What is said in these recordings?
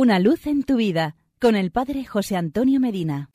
Una luz en tu vida con el Padre José Antonio Medina.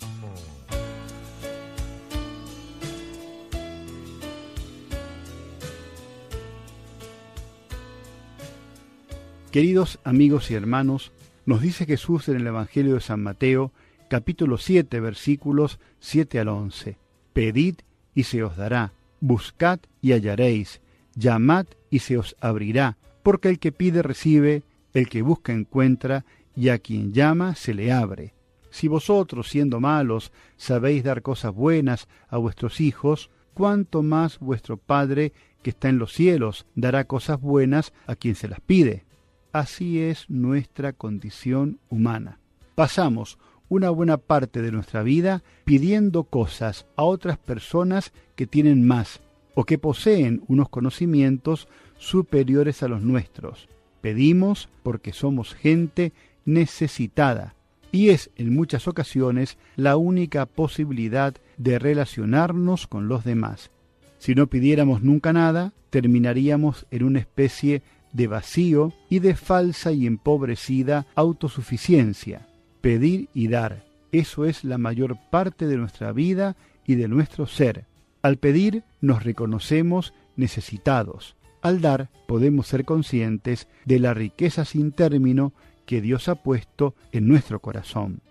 Queridos amigos y hermanos, nos dice Jesús en el Evangelio de San Mateo, capítulo 7, versículos 7 al 11. Pedid y se os dará, buscad y hallaréis, llamad y se os abrirá, porque el que pide recibe, el que busca encuentra, y a quien llama se le abre. Si vosotros, siendo malos, sabéis dar cosas buenas a vuestros hijos, cuánto más vuestro Padre que está en los cielos dará cosas buenas a quien se las pide. Así es nuestra condición humana. Pasamos una buena parte de nuestra vida pidiendo cosas a otras personas que tienen más o que poseen unos conocimientos superiores a los nuestros. Pedimos porque somos gente necesitada y es en muchas ocasiones la única posibilidad de relacionarnos con los demás. Si no pidiéramos nunca nada, terminaríamos en una especie de vacío y de falsa y empobrecida autosuficiencia. Pedir y dar, eso es la mayor parte de nuestra vida y de nuestro ser. Al pedir nos reconocemos necesitados. Al dar podemos ser conscientes de la riqueza sin término que Dios ha puesto en nuestro corazón.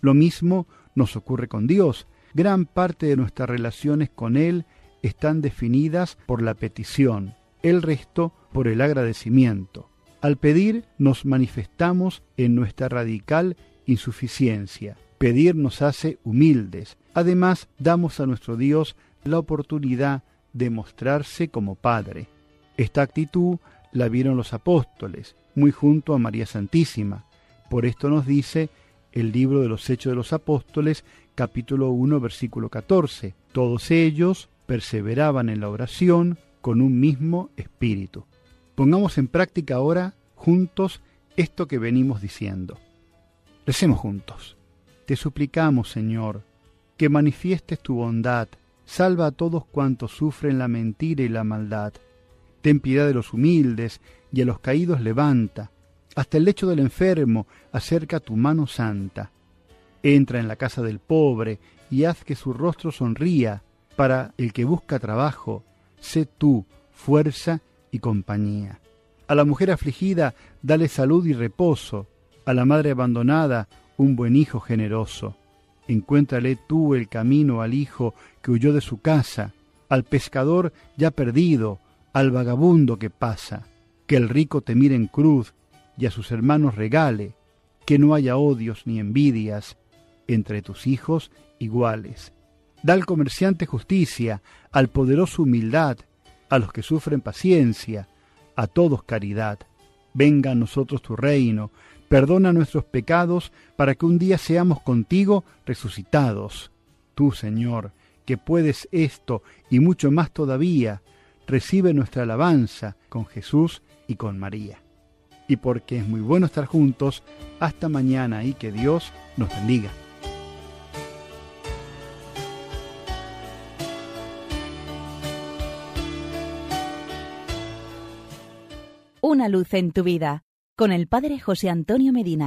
Lo mismo nos ocurre con Dios. Gran parte de nuestras relaciones con Él están definidas por la petición, el resto por el agradecimiento. Al pedir nos manifestamos en nuestra radical insuficiencia. Pedir nos hace humildes. Además, damos a nuestro Dios la oportunidad de mostrarse como Padre. Esta actitud la vieron los apóstoles muy junto a María Santísima. Por esto nos dice el libro de los Hechos de los Apóstoles, capítulo 1, versículo 14. Todos ellos perseveraban en la oración con un mismo espíritu. Pongamos en práctica ahora juntos esto que venimos diciendo. Recemos juntos. Te suplicamos, Señor, que manifiestes tu bondad, salva a todos cuantos sufren la mentira y la maldad Ten piedad de los humildes y a los caídos levanta. Hasta el lecho del enfermo acerca tu mano santa. Entra en la casa del pobre y haz que su rostro sonría. Para el que busca trabajo, sé tú fuerza y compañía. A la mujer afligida, dale salud y reposo. A la madre abandonada, un buen hijo generoso. Encuéntrale tú el camino al hijo que huyó de su casa, al pescador ya perdido, al vagabundo que pasa, que el rico te mire en cruz y a sus hermanos regale, que no haya odios ni envidias entre tus hijos iguales. Da al comerciante justicia, al poderoso humildad, a los que sufren paciencia, a todos caridad. Venga a nosotros tu reino, perdona nuestros pecados, para que un día seamos contigo resucitados. Tú, Señor, que puedes esto y mucho más todavía, recibe nuestra alabanza con Jesús y con María. Y porque es muy bueno estar juntos, hasta mañana y que Dios nos bendiga. Una luz en tu vida con el Padre José Antonio Medina.